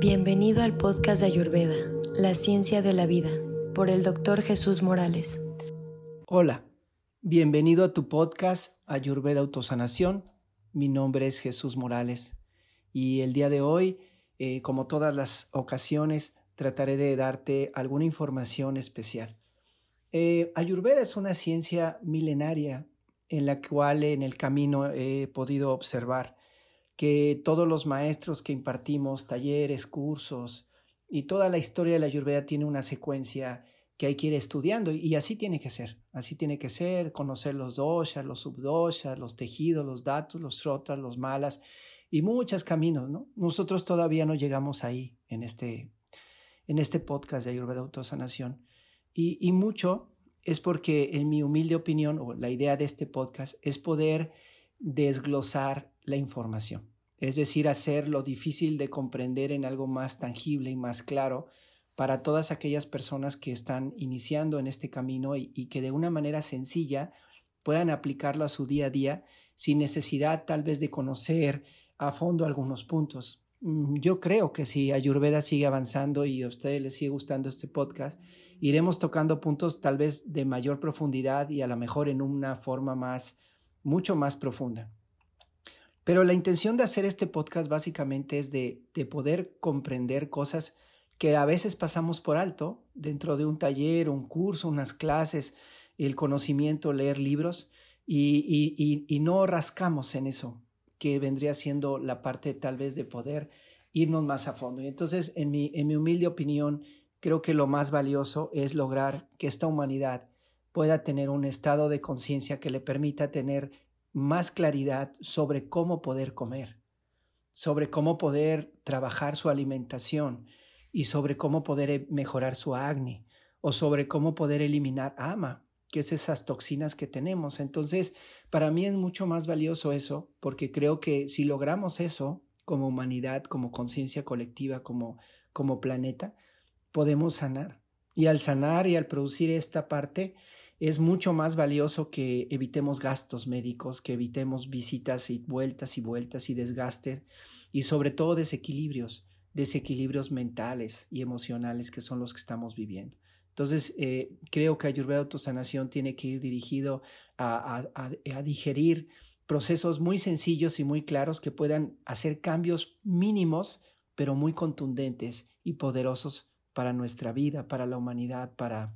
Bienvenido al podcast de Ayurveda, La Ciencia de la Vida, por el doctor Jesús Morales. Hola, bienvenido a tu podcast Ayurveda Autosanación. Mi nombre es Jesús Morales y el día de hoy, eh, como todas las ocasiones, trataré de darte alguna información especial. Eh, Ayurveda es una ciencia milenaria en la cual en el camino he podido observar que todos los maestros que impartimos talleres, cursos y toda la historia de la Ayurveda tiene una secuencia que hay que ir estudiando y así tiene que ser, así tiene que ser, conocer los doshas, los subdoshas, los tejidos, los datos, los rotas, los malas y muchos caminos, ¿no? Nosotros todavía no llegamos ahí en este, en este podcast de Ayurveda Autosanación y, y mucho es porque en mi humilde opinión o la idea de este podcast es poder desglosar la información es decir, hacer lo difícil de comprender en algo más tangible y más claro para todas aquellas personas que están iniciando en este camino y, que de una manera sencilla puedan aplicarlo a su día a día sin necesidad tal vez de conocer a fondo algunos puntos. Mm, yo creo que si Ayurveda sigue avanzando y a ustedes les sigue gustando este podcast, iremos tocando puntos tal vez de mayor profundidad y a lo mejor en una forma más, mucho más profunda. Pero la intención de hacer este podcast básicamente es de, poder comprender cosas que a veces pasamos por alto dentro de un taller, un curso, unas clases, el conocimiento, leer libros y, y, no rascamos en eso, que vendría siendo la parte tal vez de poder irnos más a fondo. Y entonces, en mi, en mi humilde opinión, creo que lo más valioso es lograr que esta humanidad pueda tener un estado de conciencia que le permita tener más claridad sobre cómo poder comer, sobre cómo poder trabajar su alimentación y sobre cómo poder eh, mejorar su acné o sobre cómo poder eliminar ama, que es esas toxinas que tenemos. Entonces, para mí es mucho más valioso eso, porque creo que si logramos eso como humanidad, como conciencia colectiva, como, como planeta, podemos sanar. Y al sanar y al producir esta parte, es mucho más valioso que evitemos gastos médicos, que evitemos visitas y vueltas y vueltas y desgastes y sobre todo desequilibrios, desequilibrios mentales y emocionales que son los que estamos viviendo. Entonces, eh, creo que Ayurveda Autosanación tiene que ir dirigido a, a digerir procesos muy sencillos y muy claros que puedan hacer cambios mínimos, pero muy contundentes y poderosos para nuestra vida, para la humanidad, para,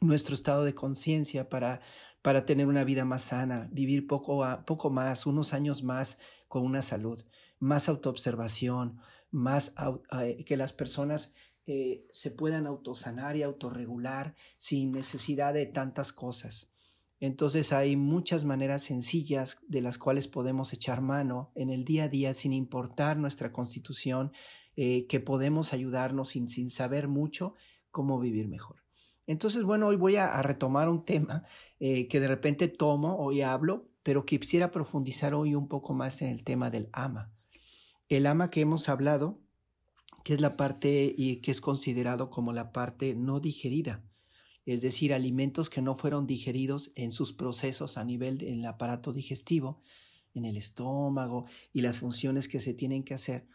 nuestro estado de conciencia para, para tener una vida más sana, vivir poco, a, poco más, unos años más con una salud, más autoobservación, más eh, que las personas eh, se puedan autosanar y autorregular sin necesidad de tantas cosas. Entonces hay muchas maneras sencillas de las cuales podemos echar mano en el día a día sin importar nuestra constitución, eh, que podemos ayudarnos sin, sin saber mucho cómo vivir mejor. Entonces, bueno, hoy voy a, retomar un tema eh, que de repente tomo, hoy hablo, pero que quisiera profundizar hoy un poco más en el tema del ama. El ama que hemos hablado, que es la parte y que es considerado como la parte no digerida, es decir, alimentos que no fueron digeridos en sus procesos a nivel del aparato digestivo, en el estómago y las funciones que se tienen que hacer,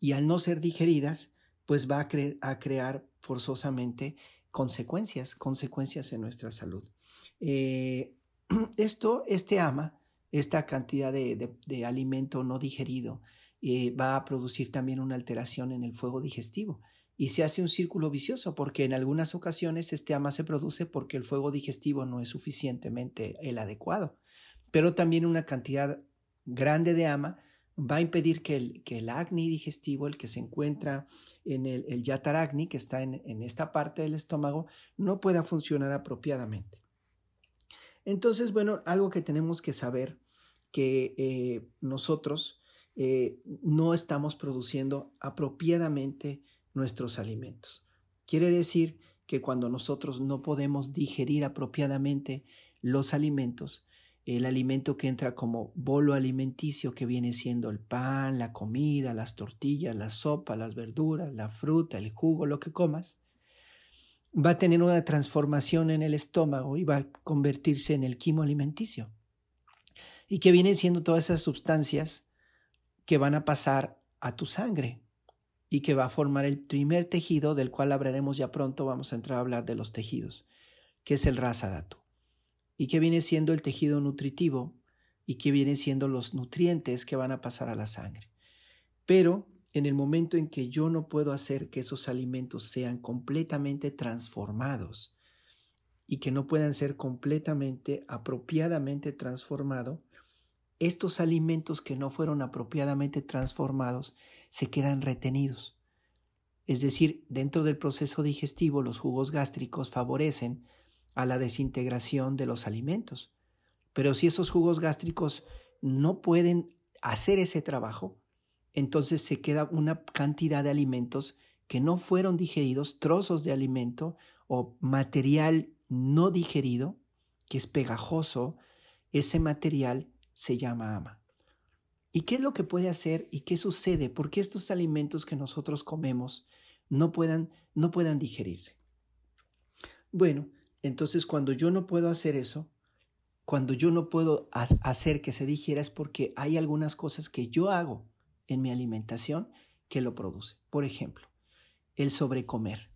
y al no ser digeridas, pues va a, a crear forzosamente consecuencias, consecuencias en nuestra salud. Eh, esto, este ama, esta cantidad de, alimento no digerido, eh, va a producir también una alteración en el fuego digestivo y se hace un círculo vicioso porque en algunas ocasiones este ama se produce porque el fuego digestivo no es suficientemente el adecuado, pero también una cantidad grande de ama va a impedir que el, que el acné digestivo, el que se encuentra en el, el que está en, en, esta parte del estómago, no pueda funcionar apropiadamente. Entonces, bueno, algo que tenemos que saber que eh, nosotros eh, no estamos produciendo apropiadamente nuestros alimentos. Quiere decir que cuando nosotros no podemos digerir apropiadamente los alimentos, el alimento que entra como bolo alimenticio que viene siendo el pan, la comida, las tortillas, la sopa, las verduras, la fruta, el jugo, lo que comas, va a tener una transformación en el estómago y va a convertirse en el quimo alimenticio. Y que vienen siendo todas esas sustancias que van a pasar a tu sangre. y que va a formar el primer tejido del cual hablaremos ya pronto, vamos a entrar a hablar de los tejidos, que es el rasa datu, y que viene siendo el tejido nutritivo y que viene siendo los nutrientes que van a pasar a la sangre. Pero en el momento en que yo no puedo hacer que esos alimentos sean completamente transformados y que no puedan ser completamente, apropiadamente transformados, estos alimentos que no fueron apropiadamente transformados se quedan retenidos. Es decir, dentro del proceso digestivo los jugos gástricos favorecen a la desintegración de los alimentos. Pero si esos jugos gástricos no pueden hacer ese trabajo, entonces se queda una cantidad de alimentos que no fueron digeridos, trozos de alimento o material no digerido, que es pegajoso, ese material se llama ama. ¿Y qué es lo que puede hacer y qué sucede? Porque estos alimentos que nosotros comemos no puedan, no puedan digerirse. Bueno, entonces cuando yo no puedo hacer eso, cuando yo no puedo hacer que se digiera es porque hay algunas cosas que yo hago en mi alimentación que lo produce. Por ejemplo, el sobrecomer.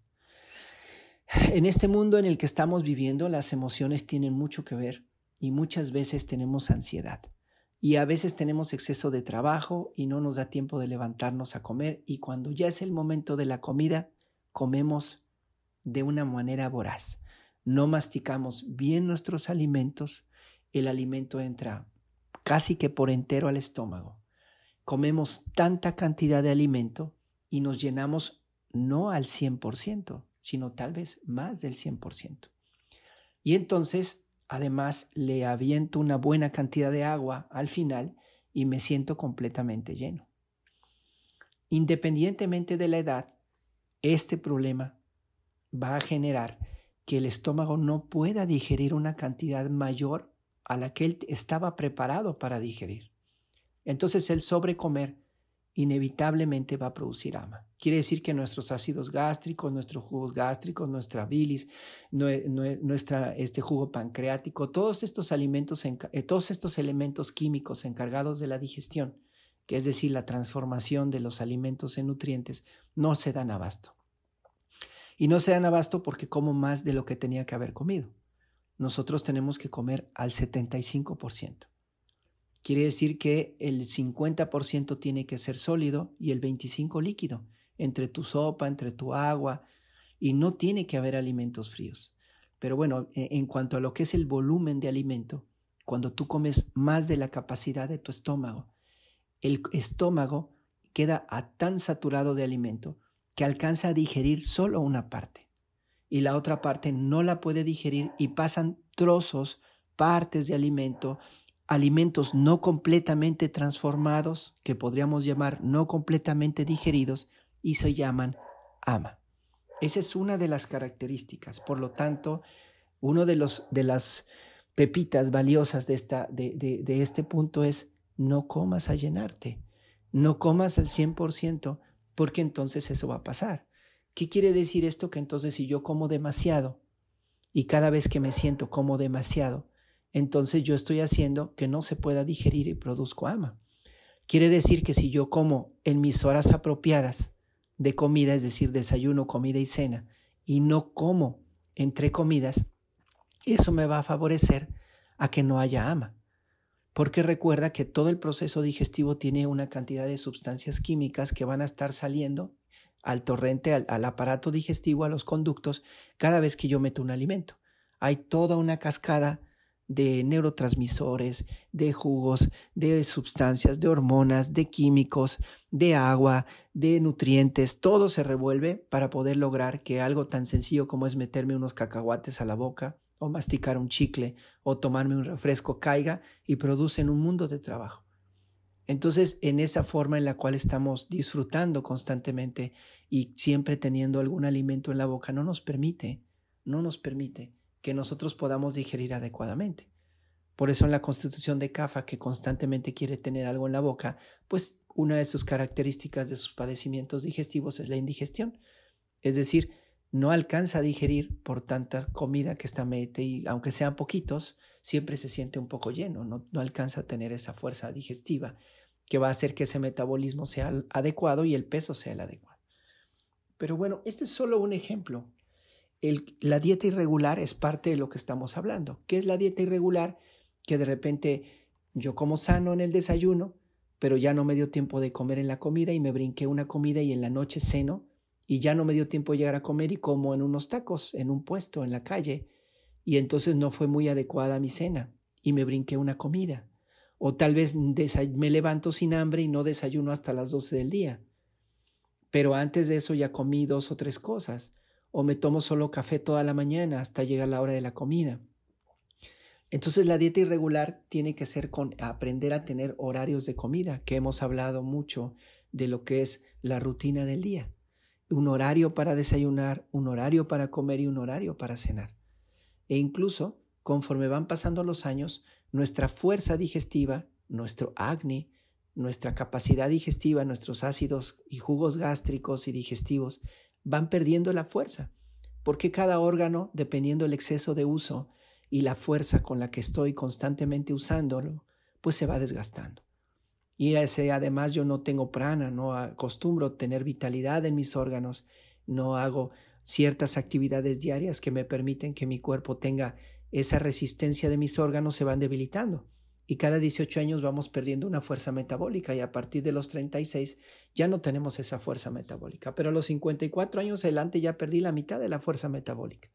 En este mundo en el que estamos viviendo, las emociones tienen mucho que ver y muchas veces tenemos ansiedad. Y a veces tenemos exceso de trabajo y no nos da tiempo de levantarnos a comer y cuando ya es el momento de la comida, comemos de una manera voraz. No masticamos bien nuestros alimentos, el alimento entra casi que por entero al estómago. Comemos tanta cantidad de alimento y nos llenamos no al 100%, sino tal vez más del 100%. Y entonces Además, le aviento una buena cantidad de agua al final y me siento completamente lleno. Independientemente de la edad, este problema va a generar que el estómago no pueda digerir una cantidad mayor a la que él estaba preparado para digerir. Entonces el sobrecomer inevitablemente va a producir ama. Quiere decir que nuestros ácidos gástricos, nuestros jugos gástricos, nuestra bilis, nuestra, este jugo pancreático, todos estos alimentos, eh, todos estos elementos químicos encargados de la digestión, que es decir, la transformación de los alimentos en nutrientes, no se dan abasto. Y no se dan abasto porque como más de lo que tenía que haber comido. Nosotros tenemos que comer al 75%. Quiere decir que el 50% tiene que ser sólido y el 25% líquido, entre tu sopa, entre tu agua, y no tiene que haber alimentos fríos. Pero bueno, e, en cuanto a lo que es el volumen de alimento, cuando tú comes más de la capacidad de tu estómago, el estómago queda tan saturado de alimento que alcanza a digerir solo una parte y la otra parte no la puede digerir y pasan trozos, partes de alimento alimentos no completamente transformados, que podríamos llamar no completamente digeridos, y se llaman ama. Esa es una de las características. Por lo tanto, uno de, los, de las pepitas valiosas de, esta, de, de este punto es no comas a llenarte, no comas al 100%, porque entonces eso va a pasar. ¿Qué quiere decir esto? Que entonces si yo como demasiado y cada vez que me siento como demasiado, entonces yo estoy haciendo que no se pueda digerir y produzco ama. Quiere decir que si yo como en mis horas apropiadas de comida, es decir, desayuno, comida y cena, y no como entre comidas, eso me va a favorecer a que no haya ama. Porque recuerda que todo el proceso digestivo tiene una cantidad de sustancias químicas que van a estar saliendo al torrente, al, al aparato digestivo, a los conductos, cada vez que yo meto un alimento. Hay toda una cascada de neurotransmisores, de jugos, de sustancias, de hormonas, de químicos, de agua, de nutrientes, todo se revuelve para poder lograr que algo tan sencillo como es meterme unos cacahuates a la boca o masticar un chicle o tomarme un refresco caiga y producen un mundo de trabajo. Entonces, en esa forma en la cual estamos disfrutando constantemente y siempre teniendo algún alimento en la boca, no nos permite, no nos permite que nosotros podamos digerir adecuadamente. Por eso en la constitución de CAFA, que constantemente quiere tener algo en la boca, pues una de sus características de sus padecimientos digestivos es la indigestión. Es decir, no alcanza a digerir por tanta comida que está mete y aunque sean poquitos, siempre se siente un poco lleno, no, no alcanza a tener esa fuerza digestiva que va a hacer que ese metabolismo sea adecuado y el peso sea el adecuado. Pero bueno, este es solo un ejemplo. la dieta irregular es parte de lo que estamos hablando. ¿Qué es la dieta irregular? Que de repente yo como sano en el desayuno, pero ya no me dio tiempo de comer en la comida y me brinqué una comida y en la noche ceno y ya no me dio tiempo de llegar a comer y como en unos tacos, en un puesto, en la calle, y entonces no fue muy adecuada mi cena y me brinqué una comida. O tal vez me levanto sin hambre y no desayuno hasta las 12 del día. Pero antes de eso ya comí dos o tres cosas. O me tomo solo café toda la mañana hasta llegar la hora de la comida. Entonces la dieta irregular tiene que ser con aprender a tener horarios de comida, que hemos hablado mucho de lo que es la rutina del día. Un horario para desayunar, un horario para comer y un horario para cenar. E incluso, conforme van pasando los años, nuestra fuerza digestiva, nuestro acné, nuestra capacidad digestiva, nuestros ácidos y jugos gástricos y digestivos van perdiendo la fuerza, porque cada órgano, dependiendo del exceso de uso y la fuerza con la que estoy constantemente usándolo, pues se va desgastando. Y ese, además yo no tengo prana, no acostumbro tener vitalidad en mis órganos, no hago ciertas actividades diarias que me permiten que mi cuerpo tenga esa resistencia de mis órganos se van debilitando. Y cada 18 años vamos perdiendo una fuerza metabólica y a partir de los 36 ya no tenemos esa fuerza metabólica, pero a los 54 años adelante ya perdí la mitad de la fuerza metabólica.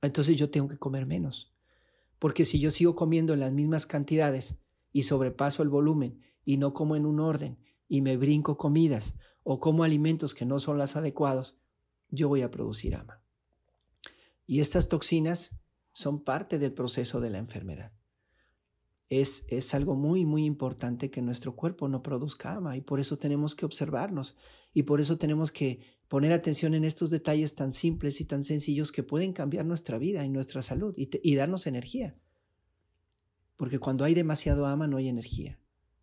Entonces yo tengo que comer menos, porque si yo sigo comiendo en las mismas cantidades y sobrepaso el volumen y no como en un orden y me brinco comidas o como alimentos que no son los adecuados, yo voy a producir ama. Y estas toxinas son parte del proceso de la enfermedad. Es, es, algo muy, muy importante que nuestro cuerpo no produzca ama y por eso tenemos que observarnos y por eso tenemos que poner atención en estos detalles tan simples y tan sencillos que pueden cambiar nuestra vida y nuestra salud y darnos energía. Porque cuando hay demasiado ama no hay energía,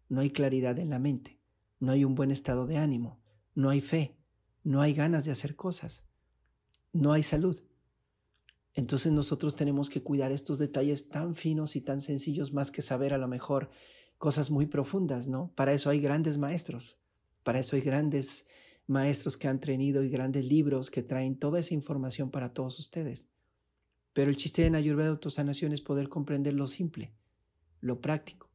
no hay claridad en la mente, no hay un buen estado de ánimo, no hay fe, no hay ganas de hacer cosas, no hay salud. Entonces nosotros tenemos que cuidar estos detalles tan finos y tan sencillos más que saber a lo mejor cosas muy profundas, ¿no? Para eso hay grandes maestros, para eso hay grandes maestros que han traído y grandes libros que traen toda esa información para todos ustedes. Pero el chiste de Ayurveda Autosanación es poder comprender lo simple, lo práctico.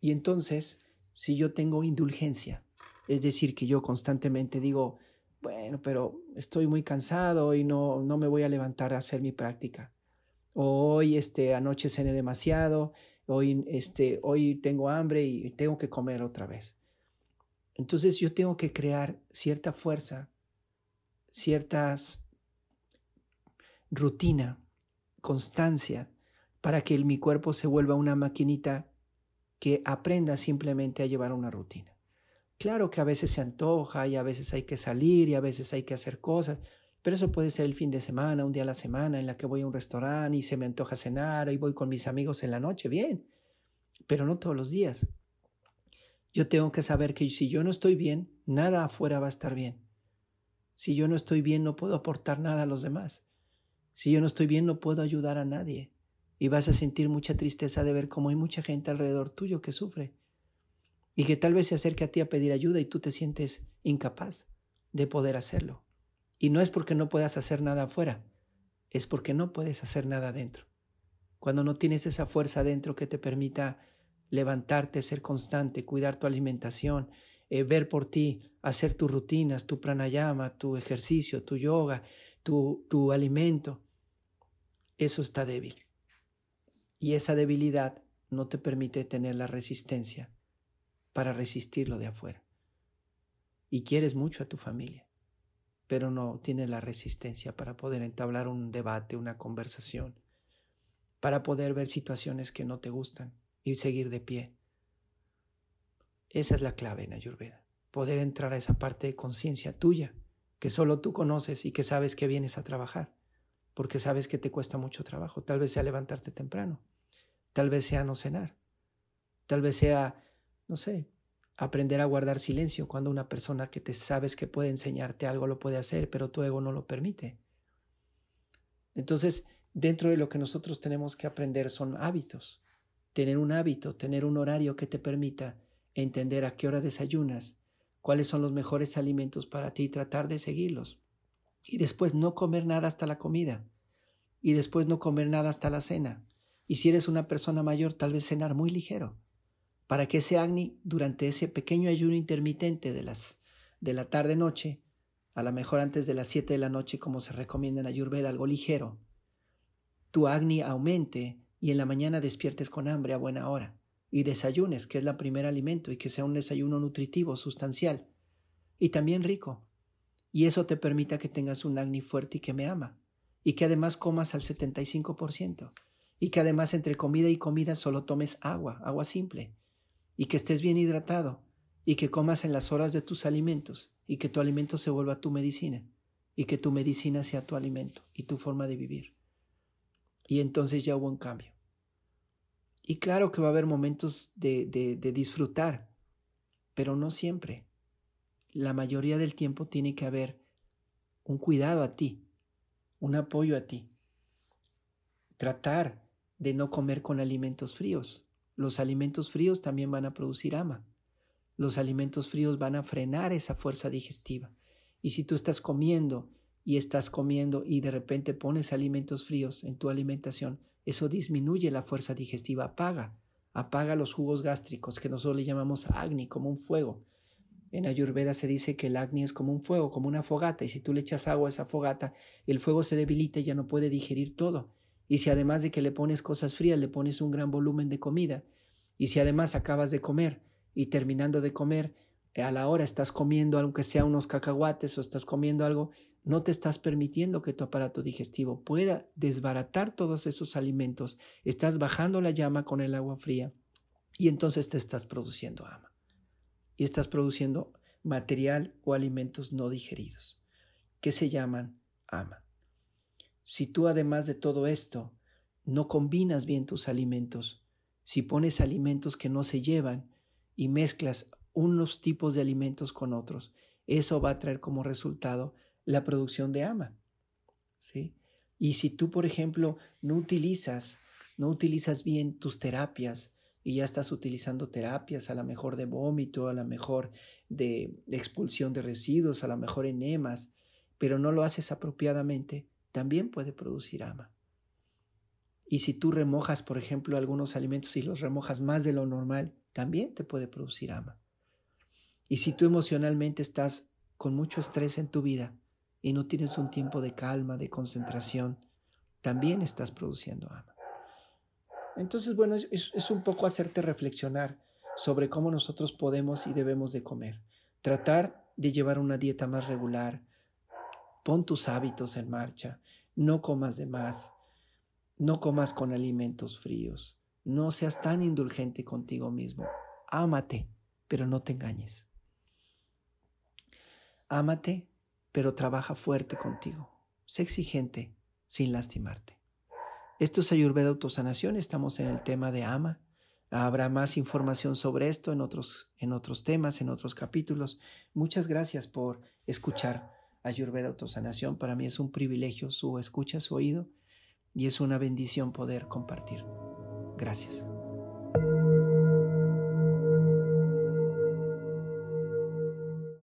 Y entonces, si yo tengo indulgencia, es decir, que yo constantemente digo, bueno, pero estoy muy cansado y no, no me voy a levantar a hacer mi práctica. O hoy, este, anoche cené demasiado, hoy, este, hoy tengo hambre y tengo que comer otra vez. Entonces yo tengo que crear cierta fuerza, ciertas rutina, constancia, para que mi cuerpo se vuelva una maquinita que aprenda simplemente a llevar una rutina. Claro que a veces se antoja y a veces hay que salir y a veces hay que hacer cosas, pero eso puede ser el fin de semana, un día a la semana en la que voy a un restaurante y se me antoja cenar y voy con mis amigos en la noche, bien, pero no todos los días. Yo tengo que saber que si yo no estoy bien, nada afuera va a estar bien. Si yo no estoy bien, no puedo aportar nada a los demás. Si yo no estoy bien, no puedo ayudar a nadie. Y vas a sentir mucha tristeza de ver cómo hay mucha gente alrededor tuyo que sufre y que tal vez se acerque a ti a pedir ayuda y tú te sientes incapaz de poder hacerlo. Y no es porque no puedas hacer nada afuera, es porque no puedes hacer nada adentro. Cuando no tienes esa fuerza adentro que te permita levantarte, ser constante, cuidar tu alimentación, eh, ver por ti, hacer tus rutinas, tu pranayama, tu ejercicio, tu yoga, tu, tu alimento, eso está débil. Y esa debilidad no te permite tener la resistencia para resistir lo de afuera. Y quieres mucho a tu familia, pero no tienes la resistencia para poder entablar un debate, una conversación, para poder ver situaciones que no te gustan y seguir de pie. Esa es la clave en poder entrar a esa parte de conciencia tuya, que solo tú conoces y que sabes que vienes a trabajar, porque sabes que te cuesta mucho trabajo. Tal vez sea levantarte temprano, tal vez sea no cenar, tal vez sea no sé, aprender a guardar silencio cuando una persona que te sabes que puede enseñarte algo lo puede hacer, pero tu ego no lo permite. Entonces, dentro de lo que nosotros tenemos que aprender son hábitos. Tener un hábito, tener un horario que te permita entender a qué hora desayunas, cuáles son los mejores alimentos para ti y tratar de seguirlos. Y después no comer nada hasta la comida. Y después no comer nada hasta la cena. Y si eres una persona mayor, tal vez cenar muy ligero. Para que ese agni, durante ese pequeño ayuno intermitente de las de la tarde-noche, a lo mejor antes de las 7 de la noche, como se recomienda en Ayurveda, algo ligero, tu agni aumente y en la mañana despiertes con hambre a buena hora y desayunes, que es el primer alimento, y que sea un desayuno nutritivo, sustancial y también rico. Y eso te permita que tengas un agni fuerte y que me ama, y que además comas al 75%, y que además entre comida y comida solo tomes agua, agua simple, y que estés bien hidratado, y que comas en las horas de tus alimentos, y que tu alimento se vuelva tu medicina, y que tu medicina sea tu alimento y tu forma de vivir. Y entonces ya hubo un cambio. Y claro que va a haber momentos de, de, disfrutar, pero no siempre. La mayoría del tiempo tiene que haber un cuidado a ti, un apoyo a ti. Tratar de no comer con alimentos fríos. Los alimentos fríos también van a producir ama. Los alimentos fríos van a frenar esa fuerza digestiva. Y si tú estás comiendo y estás comiendo y de repente pones alimentos fríos en tu alimentación, eso disminuye la fuerza digestiva, apaga, apaga los jugos gástricos, que nosotros le llamamos agni, como un fuego. En Ayurveda se dice que el agni es como un fuego, como una fogata, y si tú le echas agua a esa fogata, el fuego se debilita y ya no puede digerir todo. Y si además de que le pones cosas frías, le pones un gran volumen de comida, y si además acabas de comer y terminando de comer, a la hora estás comiendo, aunque sea unos cacahuates o estás comiendo algo, no te estás permitiendo que tu aparato digestivo pueda desbaratar todos esos alimentos. Estás bajando la llama con el agua fría y entonces te estás produciendo ama. Y estás produciendo material o alimentos no digeridos, que se llaman ama. Si tú además de todo esto no combinas bien tus alimentos, si pones alimentos que no se llevan y mezclas unos tipos de alimentos con otros, eso va a traer como resultado la producción de ama. ¿sí? Y si tú, por ejemplo, no utilizas, no utilizas bien tus terapias y ya estás utilizando terapias, a lo mejor de vómito, a lo mejor de expulsión de residuos, a lo mejor enemas, pero no lo haces apropiadamente, también puede producir ama. Y si tú remojas, por ejemplo, algunos alimentos y los remojas más de lo normal, también te puede producir ama. Y si tú emocionalmente estás con mucho estrés en tu vida y no tienes un tiempo de calma, de concentración, también estás produciendo ama. Entonces, bueno, es, un poco hacerte reflexionar sobre cómo nosotros podemos y debemos de comer. Tratar de llevar una dieta más regular. Pon tus hábitos en marcha. No comas de más. No comas con alimentos fríos. No seas tan indulgente contigo mismo. Ámate, pero no te engañes. Ámate, pero trabaja fuerte contigo. Sé exigente sin lastimarte. Esto es Ayurveda Autosanación. Estamos en el tema de ama. Habrá más información sobre esto en otros, en otros temas, en otros capítulos. Muchas gracias por escuchar Ayurveda Autosanación. Para mí es un privilegio su escucha, su oído, y es una bendición poder compartir. Gracias.